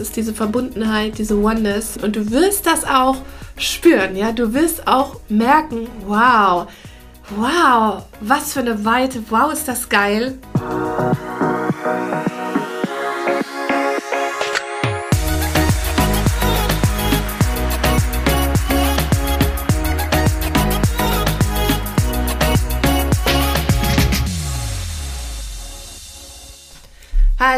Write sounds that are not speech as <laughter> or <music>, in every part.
Ist diese Verbundenheit, diese Oneness. Und du wirst das auch spüren, ja. Du wirst auch merken, wow, wow, was für eine Weite, wow, ist das geil.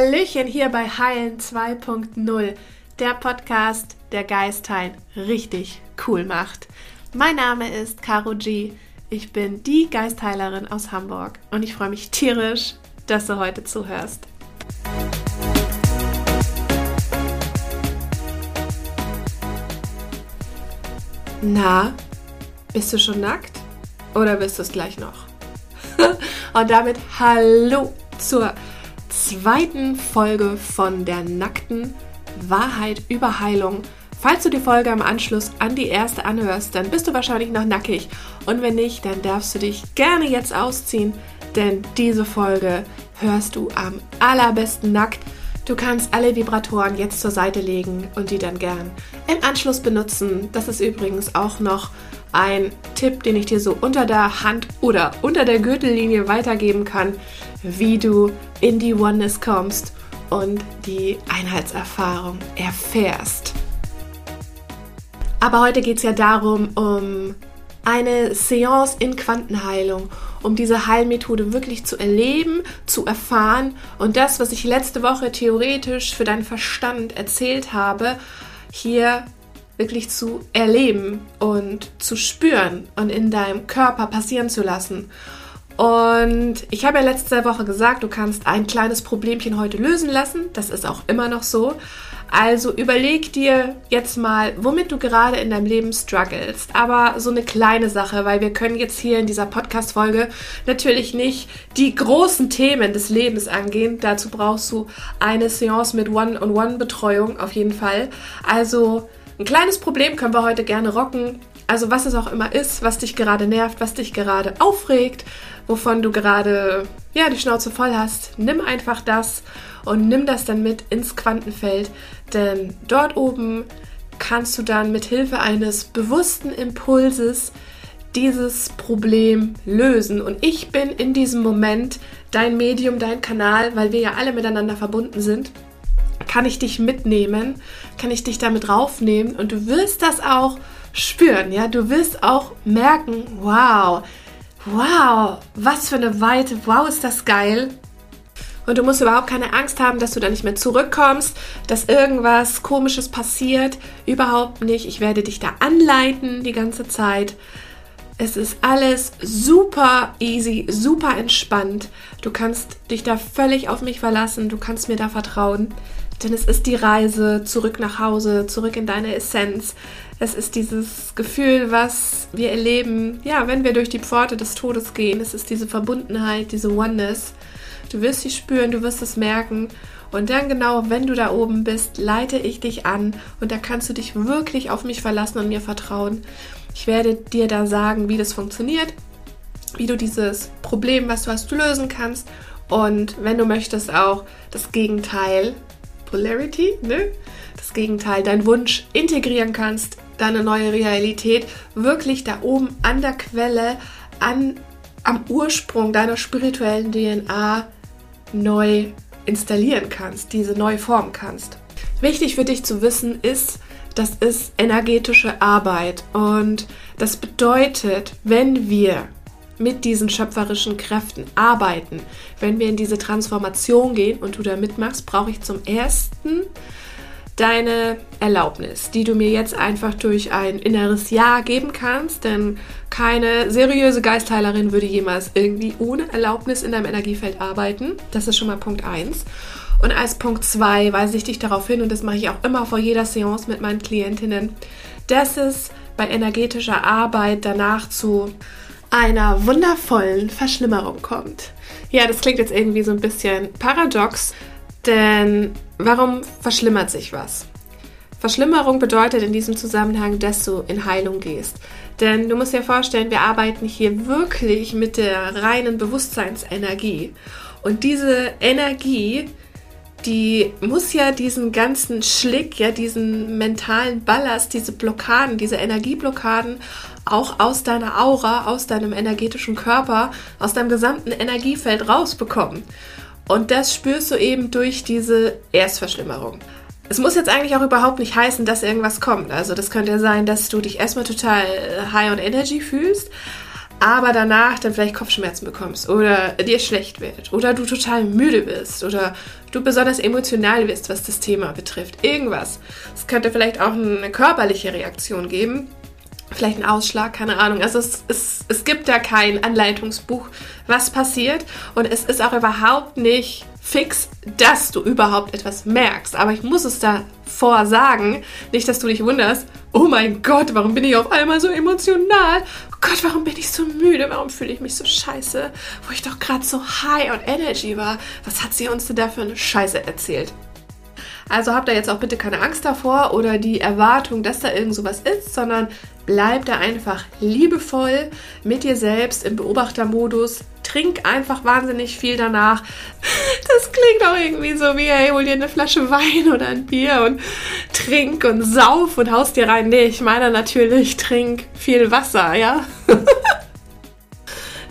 Hallöchen hier bei Heilen 2.0, der Podcast, der Geistheilen richtig cool macht. Mein Name ist Caro G. Ich bin die Geistheilerin aus Hamburg und ich freue mich tierisch, dass du heute zuhörst. Na, bist du schon nackt oder bist du es gleich noch? <laughs> und damit hallo zur zweiten Folge von der nackten Wahrheit über Heilung. Falls du die Folge im Anschluss an die erste anhörst, dann bist du wahrscheinlich noch nackig. Und wenn nicht, dann darfst du dich gerne jetzt ausziehen, denn diese Folge hörst du am allerbesten nackt. Du kannst alle Vibratoren jetzt zur Seite legen und die dann gern im Anschluss benutzen. Das ist übrigens auch noch ein Tipp, den ich dir so unter der Hand oder unter der Gürtellinie weitergeben kann, wie du in die Oneness kommst und die Einheitserfahrung erfährst. Aber heute geht es ja darum, um eine Seance in Quantenheilung, um diese Heilmethode wirklich zu erleben, zu erfahren und das, was ich letzte Woche theoretisch für deinen Verstand erzählt habe, hier wirklich zu erleben und zu spüren und in deinem Körper passieren zu lassen. Und ich habe ja letzte Woche gesagt, du kannst ein kleines Problemchen heute lösen lassen. Das ist auch immer noch so. Also überleg dir jetzt mal, womit du gerade in deinem Leben strugglest. Aber so eine kleine Sache, weil wir können jetzt hier in dieser Podcast-Folge natürlich nicht die großen Themen des Lebens angehen. Dazu brauchst du eine Seance mit One-on-One-Betreuung auf jeden Fall. Also ein kleines Problem können wir heute gerne rocken. Also was es auch immer ist, was dich gerade nervt, was dich gerade aufregt, wovon du gerade ja die Schnauze voll hast, nimm einfach das und nimm das dann mit ins Quantenfeld, denn dort oben kannst du dann mit Hilfe eines bewussten Impulses dieses Problem lösen. Und ich bin in diesem Moment dein Medium, dein Kanal, weil wir ja alle miteinander verbunden sind. Kann ich dich mitnehmen, kann ich dich damit raufnehmen und du wirst das auch spüren, ja, du wirst auch merken, wow, wow, was für eine Weite, wow, ist das geil. Und du musst überhaupt keine Angst haben, dass du da nicht mehr zurückkommst, dass irgendwas Komisches passiert. Überhaupt nicht. Ich werde dich da anleiten die ganze Zeit. Es ist alles super easy, super entspannt. Du kannst dich da völlig auf mich verlassen. Du kannst mir da vertrauen. Denn es ist die Reise zurück nach Hause, zurück in deine Essenz. Es ist dieses Gefühl, was wir erleben, ja, wenn wir durch die Pforte des Todes gehen. Es ist diese Verbundenheit, diese Oneness. Du wirst sie spüren, du wirst es merken. Und dann genau, wenn du da oben bist, leite ich dich an und da kannst du dich wirklich auf mich verlassen und mir vertrauen. Ich werde dir da sagen, wie das funktioniert, wie du dieses Problem, was du hast, lösen kannst und wenn du möchtest auch das Gegenteil, Polarity, ne? Das Gegenteil, dein Wunsch integrieren kannst deine neue Realität wirklich da oben an der Quelle, an, am Ursprung deiner spirituellen DNA neu installieren kannst, diese neu formen kannst. Wichtig für dich zu wissen ist, das ist energetische Arbeit und das bedeutet, wenn wir mit diesen schöpferischen Kräften arbeiten, wenn wir in diese Transformation gehen und du da mitmachst, brauche ich zum ersten deine Erlaubnis, die du mir jetzt einfach durch ein inneres Ja geben kannst, denn keine seriöse Geistheilerin würde jemals irgendwie ohne Erlaubnis in deinem Energiefeld arbeiten. Das ist schon mal Punkt 1. Und als Punkt 2 weise ich dich darauf hin, und das mache ich auch immer vor jeder Seance mit meinen Klientinnen, dass es bei energetischer Arbeit danach zu einer wundervollen Verschlimmerung kommt. Ja, das klingt jetzt irgendwie so ein bisschen paradox, denn warum verschlimmert sich was? Verschlimmerung bedeutet in diesem Zusammenhang, dass du in Heilung gehst. Denn du musst dir vorstellen, wir arbeiten hier wirklich mit der reinen Bewusstseinsenergie. Und diese Energie, die muss ja diesen ganzen Schlick, ja, diesen mentalen Ballast, diese Blockaden, diese Energieblockaden auch aus deiner Aura, aus deinem energetischen Körper, aus deinem gesamten Energiefeld rausbekommen. Und das spürst du eben durch diese Erstverschlimmerung. Es muss jetzt eigentlich auch überhaupt nicht heißen, dass irgendwas kommt. Also das könnte ja sein, dass du dich erstmal total high on energy fühlst, aber danach dann vielleicht Kopfschmerzen bekommst oder dir schlecht wird oder du total müde bist oder du besonders emotional bist, was das Thema betrifft. Irgendwas. Es könnte vielleicht auch eine körperliche Reaktion geben. Vielleicht ein Ausschlag, keine Ahnung. Also es, es, es gibt da kein Anleitungsbuch, was passiert. Und es ist auch überhaupt nicht fix, dass du überhaupt etwas merkst. Aber ich muss es davor sagen, nicht, dass du dich wunderst, oh mein Gott, warum bin ich auf einmal so emotional? Oh Gott, warum bin ich so müde? Warum fühle ich mich so scheiße? Wo ich doch gerade so high on energy war. Was hat sie uns denn da für eine Scheiße erzählt? Also habt da jetzt auch bitte keine Angst davor oder die Erwartung, dass da irgend sowas ist, sondern bleib da einfach liebevoll mit dir selbst im Beobachtermodus. Trink einfach wahnsinnig viel danach. <laughs> Das klingt auch irgendwie so wie, hey, hol dir eine Flasche Wein oder ein Bier und trink und sauf und haust dir rein. Nee, ich meine natürlich, trink viel Wasser, ja? <laughs>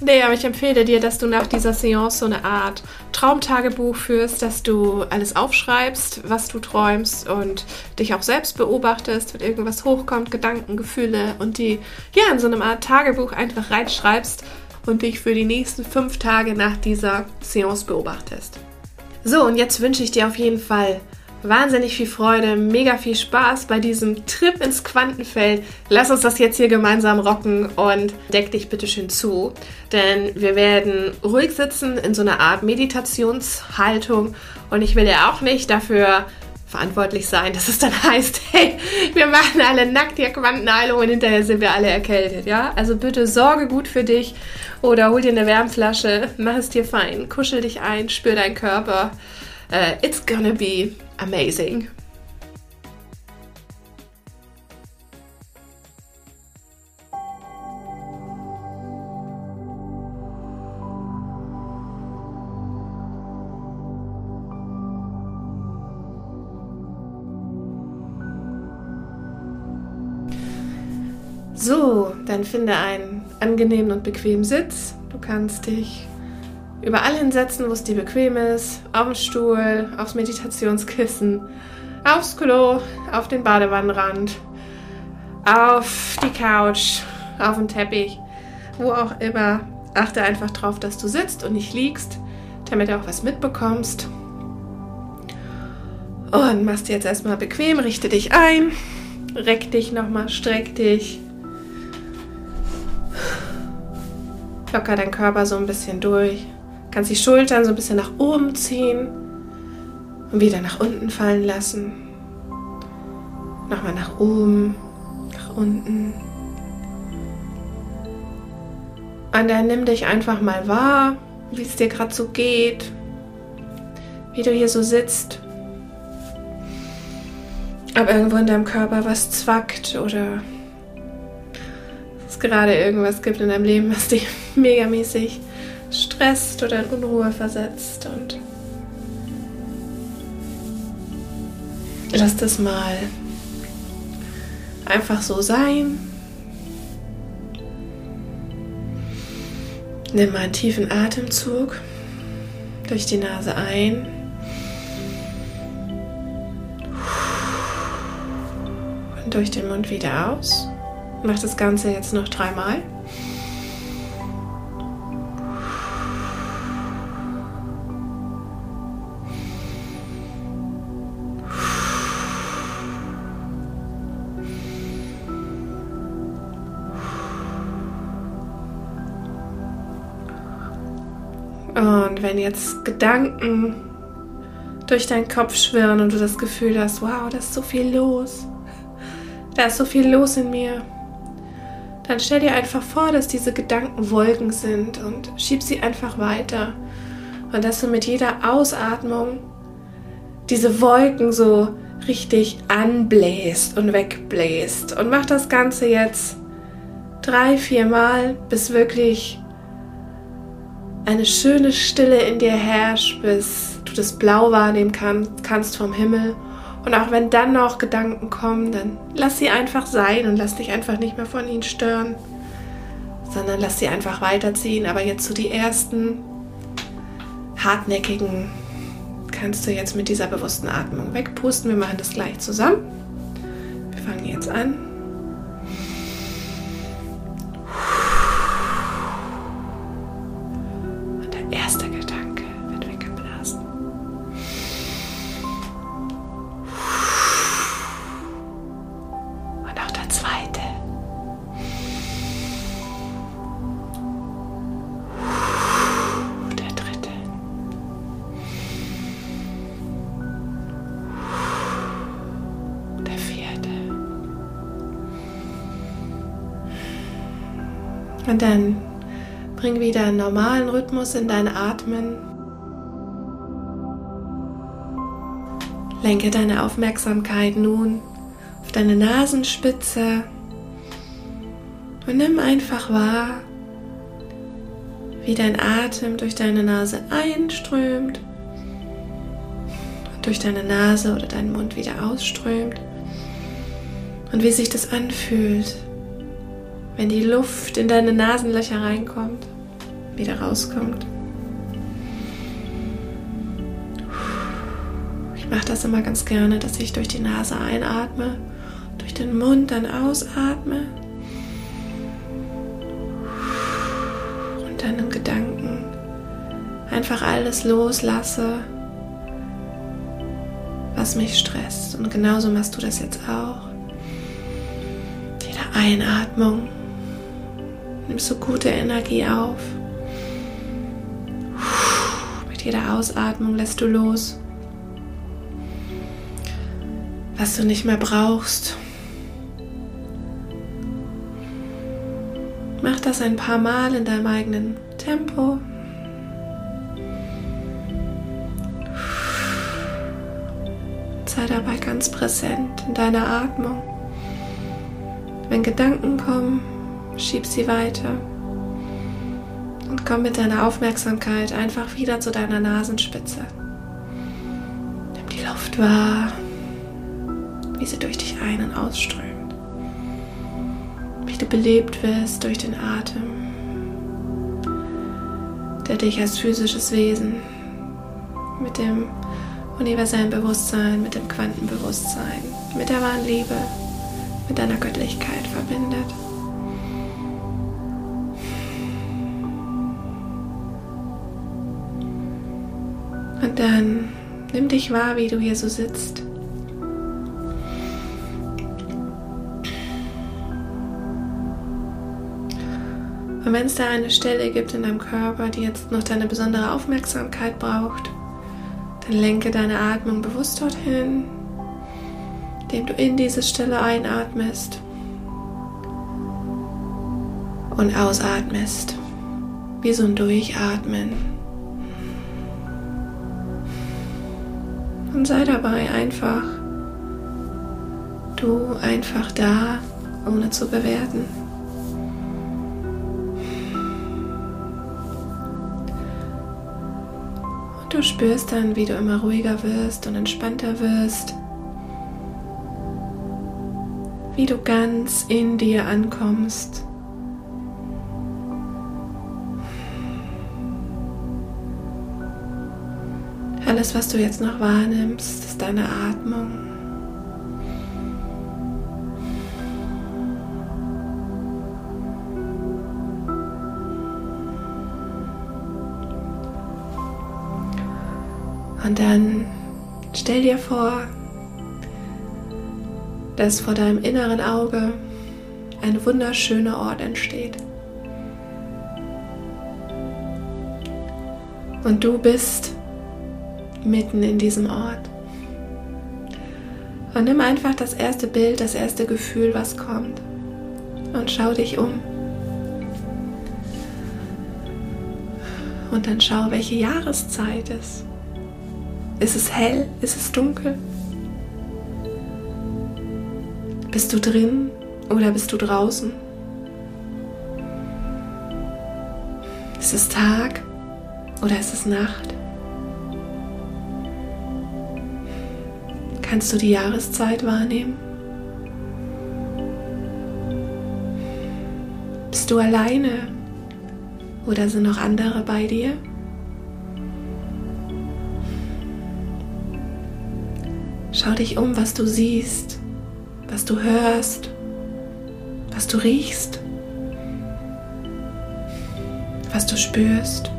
Nee, aber ich empfehle dir, dass du nach dieser Seance so eine Art Traumtagebuch führst, dass du alles aufschreibst, was du träumst und dich auch selbst beobachtest, wenn irgendwas hochkommt, Gedanken, Gefühle und die ja in so eine Art Tagebuch einfach reinschreibst und dich für die nächsten fünf Tage nach dieser Seance beobachtest. So, und jetzt wünsche ich dir auf jeden Fall wahnsinnig viel Freude, mega viel Spaß bei diesem Trip ins Quantenfeld. Lass uns das jetzt hier gemeinsam rocken und deck dich bitte schön zu, denn wir werden ruhig sitzen in so einer Art Meditationshaltung und ich will ja auch nicht dafür verantwortlich sein, dass es dann <laughs> heißt, hey, wir machen alle nackt hier Quantenheilung und hinterher sind wir alle erkältet, ja? Also bitte sorge gut für dich oder hol dir eine Wärmflasche, mach es dir fein, kuschel dich ein, spür deinen Körper. Uh, it's gonna be amazing. So, dann finde einen angenehmen und bequemen Sitz. Du kannst dich überall hinsetzen, wo es dir bequem ist. Auf dem Stuhl, aufs Meditationskissen, aufs Klo, auf den Badewannenrand, auf die Couch, auf den Teppich, wo auch immer. Achte einfach drauf, dass du sitzt und nicht liegst, damit du auch was mitbekommst. Und machst jetzt erstmal bequem, richte dich ein, reck dich nochmal, streck dich. Locker deinen Körper so ein bisschen durch. Kannst die Schultern so ein bisschen nach oben ziehen und wieder nach unten fallen lassen. Nochmal nach oben, nach unten. Und dann nimm dich einfach mal wahr, wie es dir gerade so geht, wie du hier so sitzt. Ob irgendwo in deinem Körper was zwackt oder es gerade irgendwas gibt in deinem Leben, was dich <laughs> megamäßig stresst oder in Unruhe versetzt und lass das mal einfach so sein. Nimm mal einen tiefen Atemzug durch die Nase ein. Und durch den Mund wieder aus. Mach das Ganze jetzt noch dreimal. Jetzt Gedanken durch deinen Kopf schwirren und du das Gefühl hast, wow, da ist so viel los, da ist so viel los in mir, dann stell dir einfach vor, dass diese Gedanken Wolken sind und schieb sie einfach weiter. Und dass du mit jeder Ausatmung diese Wolken so richtig anbläst und wegbläst. Und mach das Ganze jetzt drei, vier Mal, bis wirklich eine schöne Stille in dir herrscht, bis du das Blau wahrnehmen kann, kannst vom Himmel. Und auch wenn dann noch Gedanken kommen, dann lass sie einfach sein und lass dich einfach nicht mehr von ihnen stören, sondern lass sie einfach weiterziehen. Aber jetzt so die ersten hartnäckigen kannst du jetzt mit dieser bewussten Atmung wegpusten. Wir machen das gleich zusammen. Wir fangen jetzt an. Und dann bring wieder einen normalen Rhythmus in dein Atmen. Lenke deine Aufmerksamkeit nun auf deine Nasenspitze und nimm einfach wahr, wie dein Atem durch deine Nase einströmt und durch deine Nase oder deinen Mund wieder ausströmt und wie sich das anfühlt, wenn die Luft in deine Nasenlöcher reinkommt, wieder rauskommt. Ich mache das immer ganz gerne, dass ich durch die Nase einatme, durch den Mund dann ausatme und dann in Gedanken einfach alles loslasse, was mich stresst. Und genauso machst du das jetzt auch. Jede Einatmung nimmst du gute Energie auf. Mit jeder Ausatmung lässt du los, was du nicht mehr brauchst. Mach das ein paar Mal in deinem eigenen Tempo. Sei dabei ganz präsent in deiner Atmung. Wenn Gedanken kommen, schieb sie weiter und komm mit deiner Aufmerksamkeit einfach wieder zu deiner Nasenspitze. Nimm die Luft wahr, wie sie durch dich ein- und ausströmt. Wie du belebt wirst durch den Atem, der dich als physisches Wesen mit dem universellen Bewusstsein, mit dem Quantenbewusstsein, mit der wahren Liebe, mit deiner Göttlichkeit verbindet. Dann nimm dich wahr, wie du hier so sitzt. Und wenn es da eine Stelle gibt in deinem Körper, die jetzt noch deine besondere Aufmerksamkeit braucht, dann lenke deine Atmung bewusst dorthin, indem du in diese Stelle einatmest und ausatmest, wie so ein Durchatmen. Und sei dabei einfach du einfach da, ohne zu bewerten. Und du spürst dann, wie du immer ruhiger wirst und entspannter wirst. Wie du ganz in dir ankommst. Alles, was du jetzt noch wahrnimmst, ist deine Atmung. Und dann stell dir vor, dass vor deinem inneren Auge ein wunderschöner Ort entsteht. Und du bist mitten in diesem Ort. Und nimm einfach das erste Bild, das erste Gefühl, was kommt. Und schau dich um. Und dann schau, welche Jahreszeit es. Ist es hell? Ist es dunkel? Bist du drin oder bist du draußen? Ist es Tag oder ist es Nacht? Kannst du die Jahreszeit wahrnehmen? Bist du alleine oder sind noch andere bei dir? Schau dich um, was du siehst, was du hörst, was du riechst, was du spürst.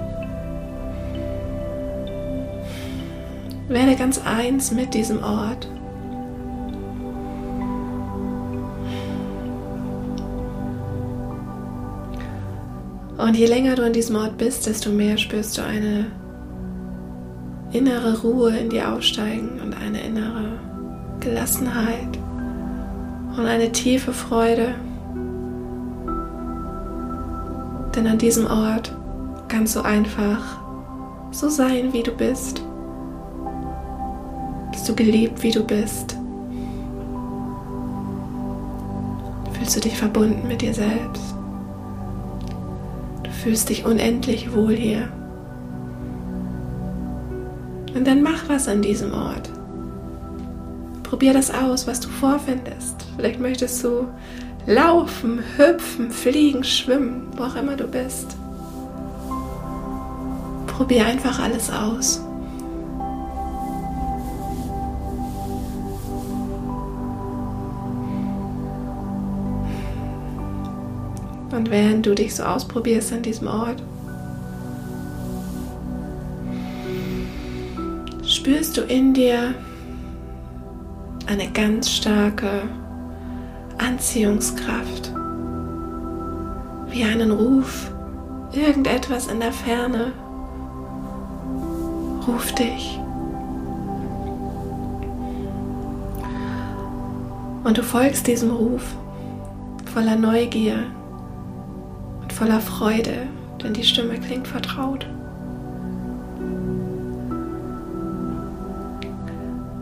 Werde ganz eins mit diesem Ort. Und je länger du an diesem Ort bist, desto mehr spürst du eine innere Ruhe in dir aufsteigen und eine innere Gelassenheit und eine tiefe Freude. Denn an diesem Ort kannst du einfach so sein, wie du bist. Bist du geliebt, wie du bist. Fühlst du dich verbunden mit dir selbst. Du fühlst dich unendlich wohl hier. Und dann mach was an diesem Ort. Probier das aus, was du vorfindest. Vielleicht möchtest du laufen, hüpfen, fliegen, schwimmen, wo auch immer du bist. Probier einfach alles aus. Und während du dich so ausprobierst an diesem Ort, spürst du in dir eine ganz starke Anziehungskraft, wie einen Ruf, irgendetwas in der Ferne ruft dich. Und du folgst diesem Ruf voller Neugier voller Freude, denn die Stimme klingt vertraut.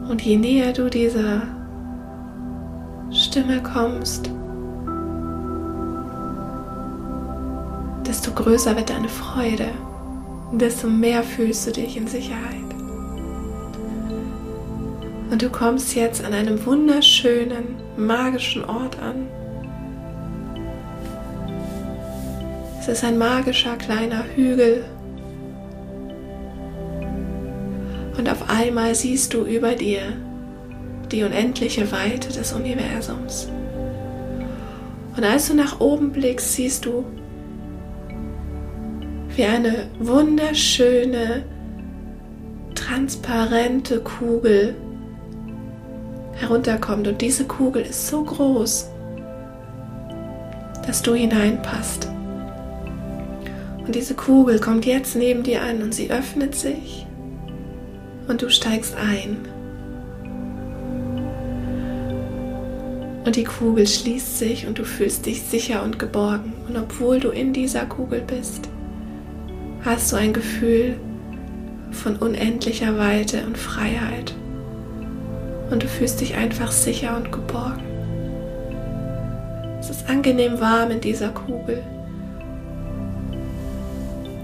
Und je näher du dieser Stimme kommst, desto größer wird deine Freude, desto mehr fühlst du dich in Sicherheit. Und du kommst jetzt an einem wunderschönen, magischen Ort an. Ist ein magischer kleiner Hügel Und auf einmal siehst du über dir die unendliche Weite des Universums. Und als du nach oben blickst, siehst du, wie eine wunderschöne, transparente Kugel herunterkommt. Und diese Kugel ist so groß, dass du hineinpasst. Und diese Kugel kommt jetzt neben dir an und sie öffnet sich und du steigst ein. Und die Kugel schließt sich und du fühlst dich sicher und geborgen. Und obwohl du in dieser Kugel bist, hast du ein Gefühl von unendlicher Weite und Freiheit. Und du fühlst dich einfach sicher und geborgen. Es ist angenehm warm in dieser Kugel.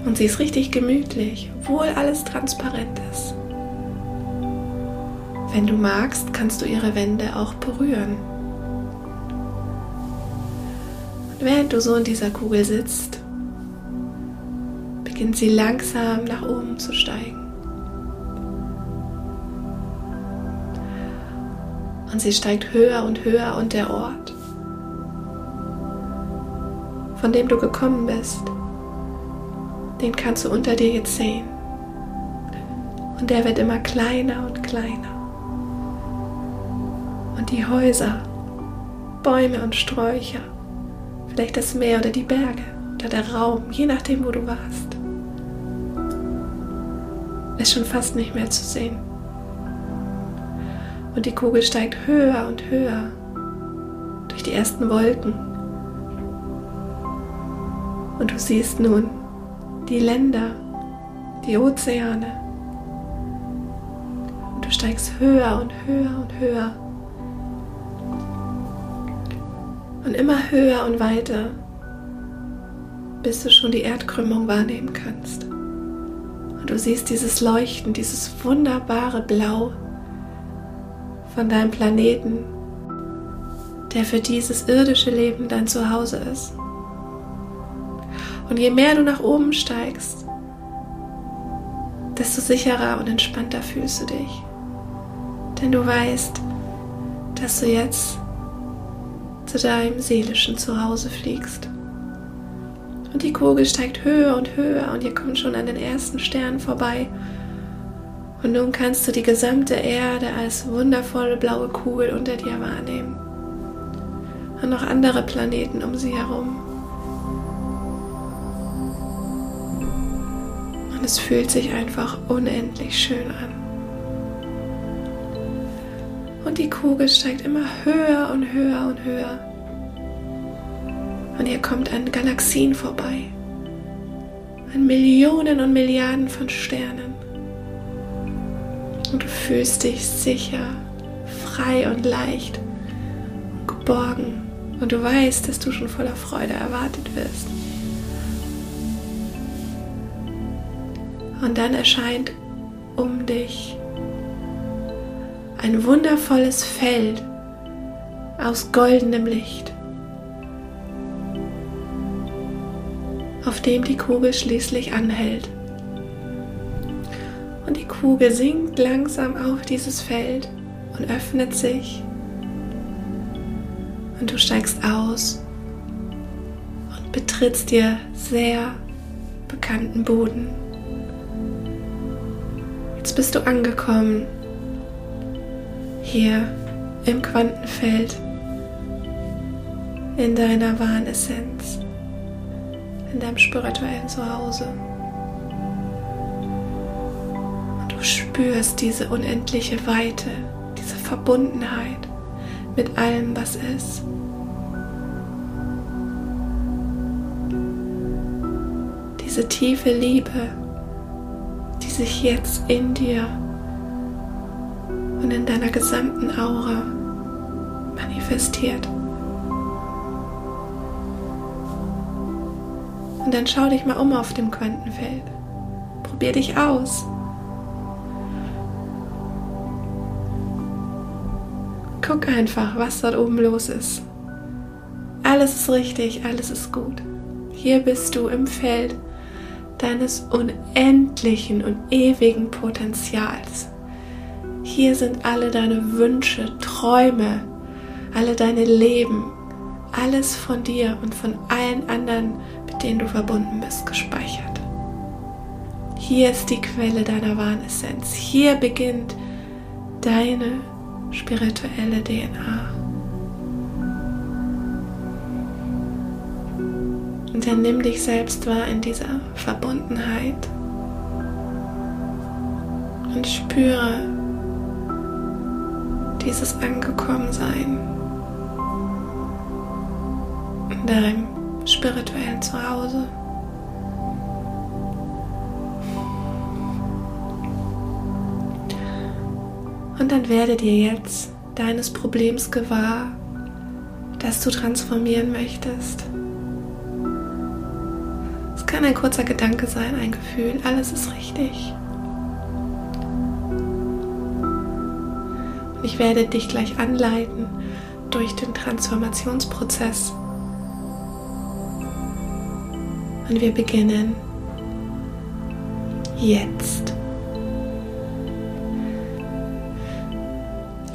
Und sie ist richtig gemütlich, obwohl alles transparent ist. Wenn du magst, kannst du ihre Wände auch berühren. Und während du so in dieser Kugel sitzt, beginnt sie langsam nach oben zu steigen. Und sie steigt höher und höher und der Ort, von dem du gekommen bist, den kannst du unter dir jetzt sehen. Und der wird immer kleiner und kleiner und die Häuser, Bäume und Sträucher, vielleicht das Meer oder die Berge oder der Raum, je nachdem, wo du warst, ist schon fast nicht mehr zu sehen. Und die Kugel steigt höher und höher durch die ersten Wolken. Und du siehst nun die Länder, die Ozeane. Und du steigst höher und höher und höher und immer höher und weiter, bis du schon die Erdkrümmung wahrnehmen kannst. Und du siehst dieses Leuchten, dieses wunderbare Blau von deinem Planeten, der für dieses irdische Leben dein Zuhause ist. Und je mehr du nach oben steigst, desto sicherer und entspannter fühlst du dich. Denn du weißt, dass du jetzt zu deinem seelischen Zuhause fliegst. Und die Kugel steigt höher und höher und ihr kommt schon an den ersten Stern vorbei. Und nun kannst du die gesamte Erde als wundervolle blaue Kugel unter dir wahrnehmen. Und noch andere Planeten um sie herum. Und es fühlt sich einfach unendlich schön an. Und die Kugel steigt immer höher und höher und höher. Und ihr kommt an Galaxien vorbei. An Millionen und Milliarden von Sternen. Und du fühlst dich sicher, frei und leicht und geborgen. Und du weißt, dass du schon voller Freude erwartet wirst. Und dann erscheint um dich ein wundervolles Feld aus goldenem Licht, auf dem die Kugel schließlich anhält. Und die Kugel sinkt langsam auf dieses Feld und öffnet sich. Und du steigst aus und betrittst dir sehr bekannten Boden. Jetzt bist du angekommen. Hier im Quantenfeld. In deiner Wahnessenz. In deinem spirituellen Zuhause. Und du spürst diese unendliche Weite, diese Verbundenheit mit allem, was ist. Diese tiefe Liebe sich jetzt in dir und in deiner gesamten Aura manifestiert. Und dann schau dich mal um auf dem Quantenfeld. Probier dich aus. Guck einfach, was dort oben los ist. Alles ist richtig, alles ist gut. Hier bist du im Feld deines unendlichen und ewigen Potenzials. Hier sind alle deine Wünsche, Träume, alle deine Leben, alles von dir und von allen anderen, mit denen du verbunden bist, gespeichert. Hier ist die Quelle deiner wahren Essenz. Hier beginnt deine spirituelle DNA. Dann nimm dich selbst wahr in dieser Verbundenheit und spüre dieses Angekommensein in deinem spirituellen Zuhause. Und dann werde dir jetzt deines Problems gewahr, das du transformieren möchtest kann ein kurzer Gedanke sein, ein Gefühl, alles ist richtig. Und ich werde dich gleich anleiten durch den Transformationsprozess. Und wir beginnen jetzt.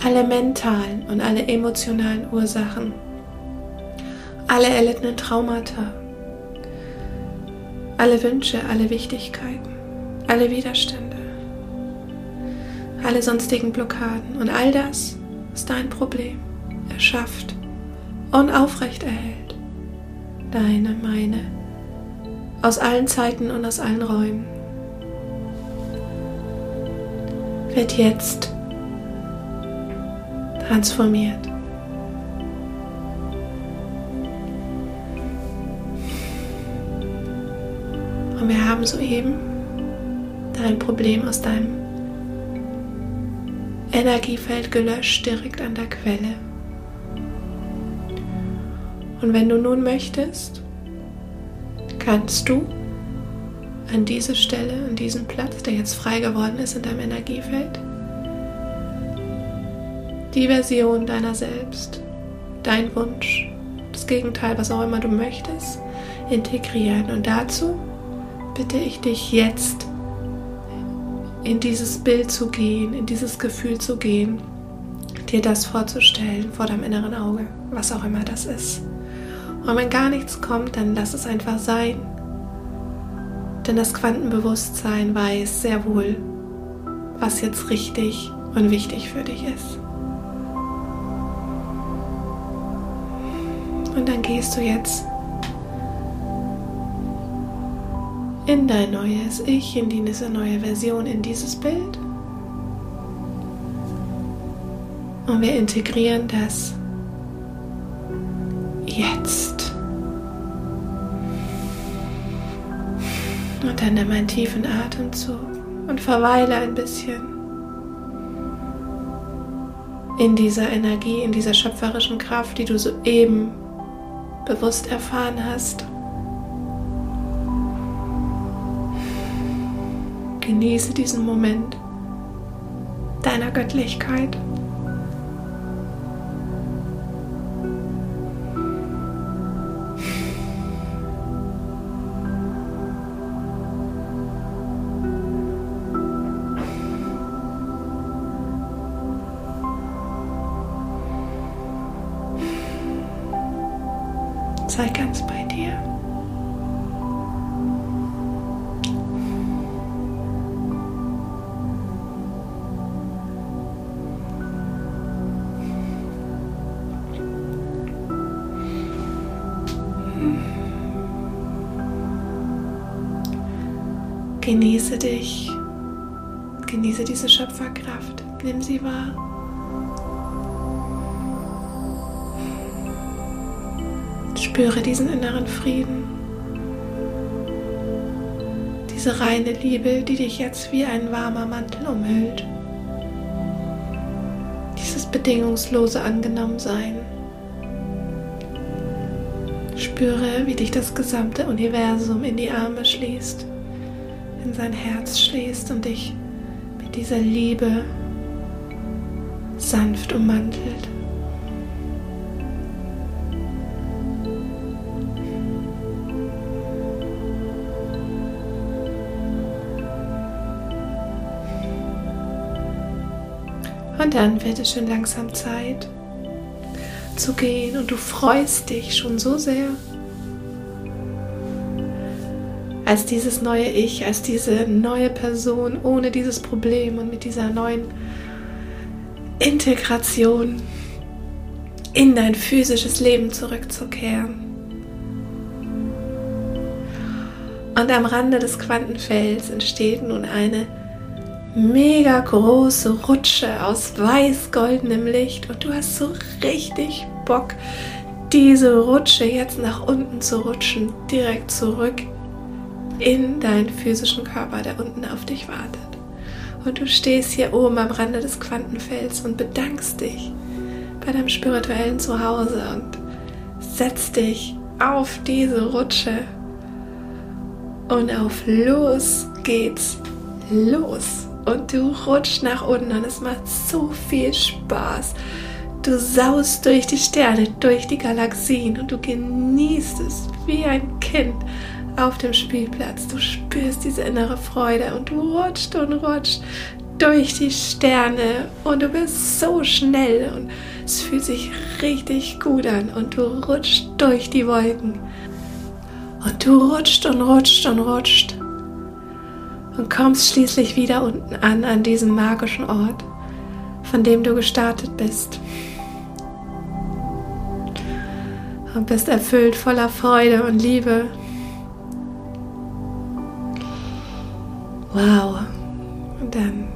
Alle mentalen und alle emotionalen Ursachen, alle erlittenen Traumata, alle Wünsche, alle Wichtigkeiten, alle Widerstände, alle sonstigen Blockaden und all das, was dein Problem erschafft und aufrecht erhält. Deine, meine, aus allen Zeiten und aus allen Räumen, wird jetzt transformiert. Und wir haben soeben dein Problem aus deinem Energiefeld gelöscht, direkt an der Quelle. Und wenn du nun möchtest, kannst du an diese Stelle, an diesen Platz, der jetzt frei geworden ist in deinem Energiefeld, die Version deiner selbst, dein Wunsch, das Gegenteil, was auch immer du möchtest, integrieren. Und dazu bitte ich dich jetzt in dieses Bild zu gehen, in dieses Gefühl zu gehen, dir das vorzustellen vor deinem inneren Auge, was auch immer das ist. Und wenn gar nichts kommt, dann lass es einfach sein. Denn das Quantenbewusstsein weiß sehr wohl, was jetzt richtig und wichtig für dich ist. Und dann gehst du jetzt in dein neues Ich, in diese neue Version, in dieses Bild. Und wir integrieren das jetzt. Und dann nimm einen tiefen Atemzug und verweile ein bisschen in dieser Energie, in dieser schöpferischen Kraft, die du soeben bewusst erfahren hast. Genieße diesen Moment deiner Göttlichkeit. Sei ganz bei dich, genieße diese Schöpferkraft, nimm sie wahr. Spüre diesen inneren Frieden, diese reine Liebe, die dich jetzt wie ein warmer Mantel umhüllt. Dieses bedingungslose Angenommensein. Spüre, wie dich das gesamte Universum in die Arme schließt in sein Herz schließt und dich mit dieser Liebe sanft ummantelt. Und dann wird es schon langsam Zeit zu gehen und du freust dich schon so sehr als dieses neue Ich, als diese neue Person ohne dieses Problem und mit dieser neuen Integration in dein physisches Leben zurückzukehren. Und am Rande des Quantenfelds entsteht nun eine mega große Rutsche aus weiß-goldenem Licht und du hast so richtig Bock, diese Rutsche jetzt nach unten zu rutschen, direkt zurück in deinen physischen Körper, der unten auf dich wartet. Und du stehst hier oben am Rande des Quantenfelds und bedankst dich bei deinem spirituellen Zuhause und setzt dich auf diese Rutsche. Und auf los geht's los. Und du rutschst nach unten und es macht so viel Spaß. Du saust durch die Sterne, durch die Galaxien und du genießt es wie ein Kind auf dem Spielplatz. Du spürst diese innere Freude und du rutscht und rutscht durch die Sterne und du bist so schnell und es fühlt sich richtig gut an und du rutscht durch die Wolken. Und du rutscht und rutscht und rutscht und kommst schließlich wieder unten an, an diesem magischen Ort, von dem du gestartet bist. Und bist erfüllt voller Freude und Liebe Wow. Und dann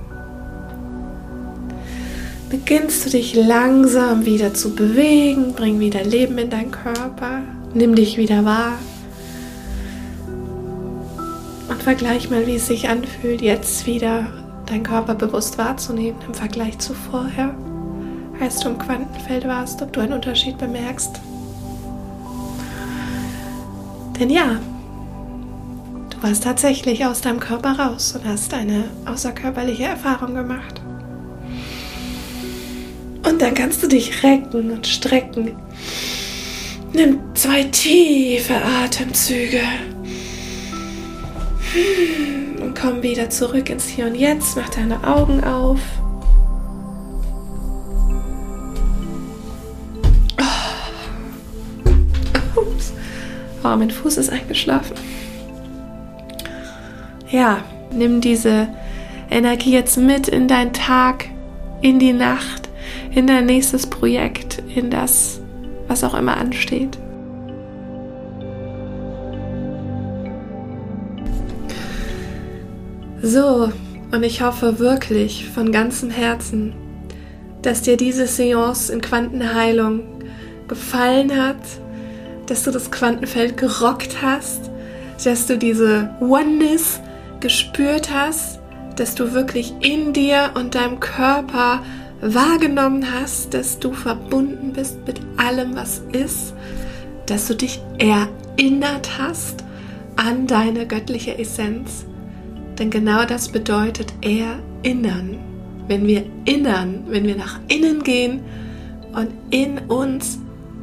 beginnst du dich langsam wieder zu bewegen, bring wieder Leben in deinen Körper, nimm dich wieder wahr und vergleich mal, wie es sich anfühlt, jetzt wieder deinen Körper bewusst wahrzunehmen im Vergleich zu vorher, als du im Quantenfeld warst, ob du einen Unterschied bemerkst. Denn ja, Du warst tatsächlich aus deinem Körper raus und hast eine außerkörperliche Erfahrung gemacht. Und dann kannst du dich recken und strecken. Nimm zwei tiefe Atemzüge. Und komm wieder zurück ins Hier und Jetzt. Mach deine Augen auf. Oh. Ups. Oh, mein Fuß ist eingeschlafen. Ja, nimm diese Energie jetzt mit in deinen Tag, in die Nacht, in dein nächstes Projekt, in das, was auch immer ansteht. So, und ich hoffe wirklich von ganzem Herzen, dass dir diese Seance in Quantenheilung gefallen hat, dass du das Quantenfeld gerockt hast, dass du diese Oneness gespürt hast, dass du wirklich in dir und deinem Körper wahrgenommen hast, dass du verbunden bist mit allem, was ist, dass du dich erinnert hast an deine göttliche Essenz. Denn genau das bedeutet erinnern. Wenn wir innern, wenn wir nach innen gehen und in uns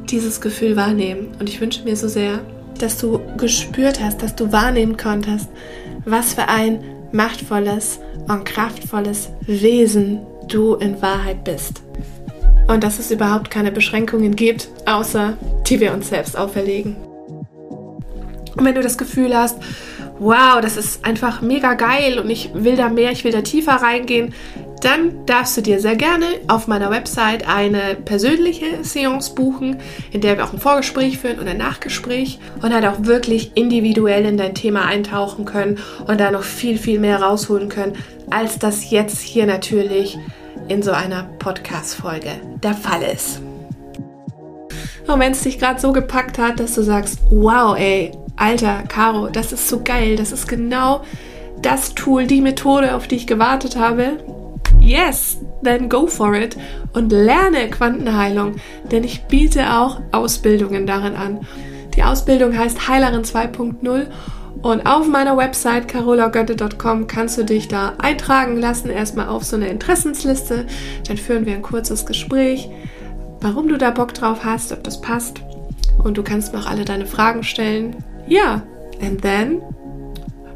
dieses Gefühl wahrnehmen. Und ich wünsche mir so sehr, dass du gespürt hast, dass du wahrnehmen konntest, was für ein machtvolles und kraftvolles Wesen du in Wahrheit bist. Und dass es überhaupt keine Beschränkungen gibt, außer die wir uns selbst auferlegen. Und wenn du das Gefühl hast, wow, das ist einfach mega geil und ich will da mehr, ich will da tiefer reingehen, dann darfst du dir sehr gerne auf meiner Website eine persönliche Seance buchen, in der wir auch ein Vorgespräch führen und ein Nachgespräch und halt auch wirklich individuell in dein Thema eintauchen können und da noch viel, viel mehr rausholen können, als das jetzt hier natürlich in so einer Podcast-Folge der Fall ist. Und wenn es dich gerade so gepackt hat, dass du sagst, wow, ey, Alter, Caro, das ist so geil, das ist genau das Tool, die Methode, auf die ich gewartet habe, Yes, then go for it und lerne Quantenheilung, denn ich biete auch Ausbildungen darin an. Die Ausbildung heißt Heilerin 2.0 und auf meiner Website carolagötte.com kannst du dich da eintragen lassen, erstmal auf so eine Interessensliste. Dann führen wir ein kurzes Gespräch, warum du da Bock drauf hast, ob das passt. Und du kannst mir auch alle deine Fragen stellen. Ja, and then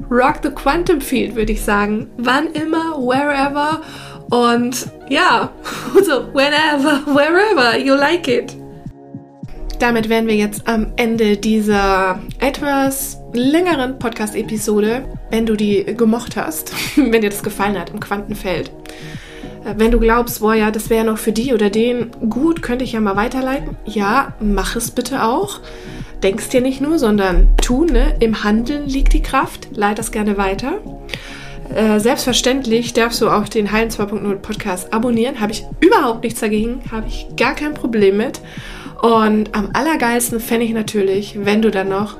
rock the quantum field, würde ich sagen. Wann immer, wherever und ja, <laughs> so whenever, wherever you like it. Damit wären wir jetzt am Ende dieser etwas längeren Podcast-Episode. Wenn du die gemocht hast, <laughs> wenn dir das gefallen hat im Quantenfeld. Äh, wenn du glaubst, boah, ja, das wäre noch für die oder den gut, könnte ich ja mal weiterleiten. Ja, mach es bitte auch. Denkst dir nicht nur, sondern tu, ne? Im Handeln liegt die Kraft. Leite das gerne weiter. Äh, selbstverständlich darfst du auch den Heilen 2.0 Podcast abonnieren. Habe ich überhaupt nichts dagegen. Habe ich gar kein Problem mit. Und am allergeilsten fände ich natürlich, wenn du dann noch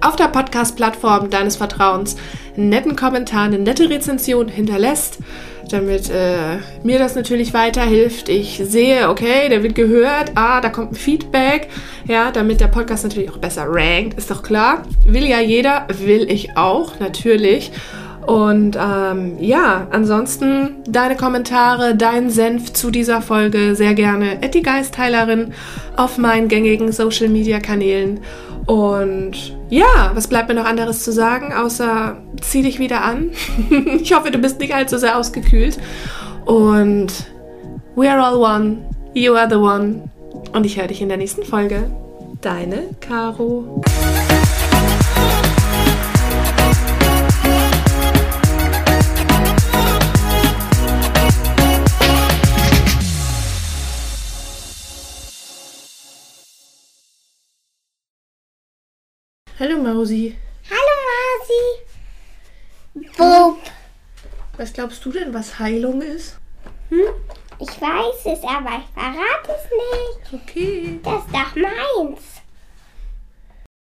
auf der Podcast-Plattform deines Vertrauens einen netten Kommentar, eine nette Rezension hinterlässt, damit äh, mir das natürlich weiterhilft. Ich sehe, okay, der wird gehört, ah, da kommt ein Feedback, ja, damit der Podcast natürlich auch besser rankt, ist doch klar. Will ja jeder, will ich auch, natürlich. Und ähm, ja, ansonsten deine Kommentare, dein Senf zu dieser Folge sehr gerne at die Geistheilerin auf meinen gängigen Social Media Kanälen. Und ja, was bleibt mir noch anderes zu sagen, außer zieh dich wieder an. <laughs> ich hoffe, du bist nicht allzu sehr ausgekühlt. Und we are all one, you are the one. Und ich höre dich in der nächsten Folge. Deine Caro. Hallo Mausi. Hallo Mausi. Bob. Was glaubst du denn, was Heilung ist? Hm? Ich weiß es, aber ich verrate es nicht. Okay. Das ist doch meins.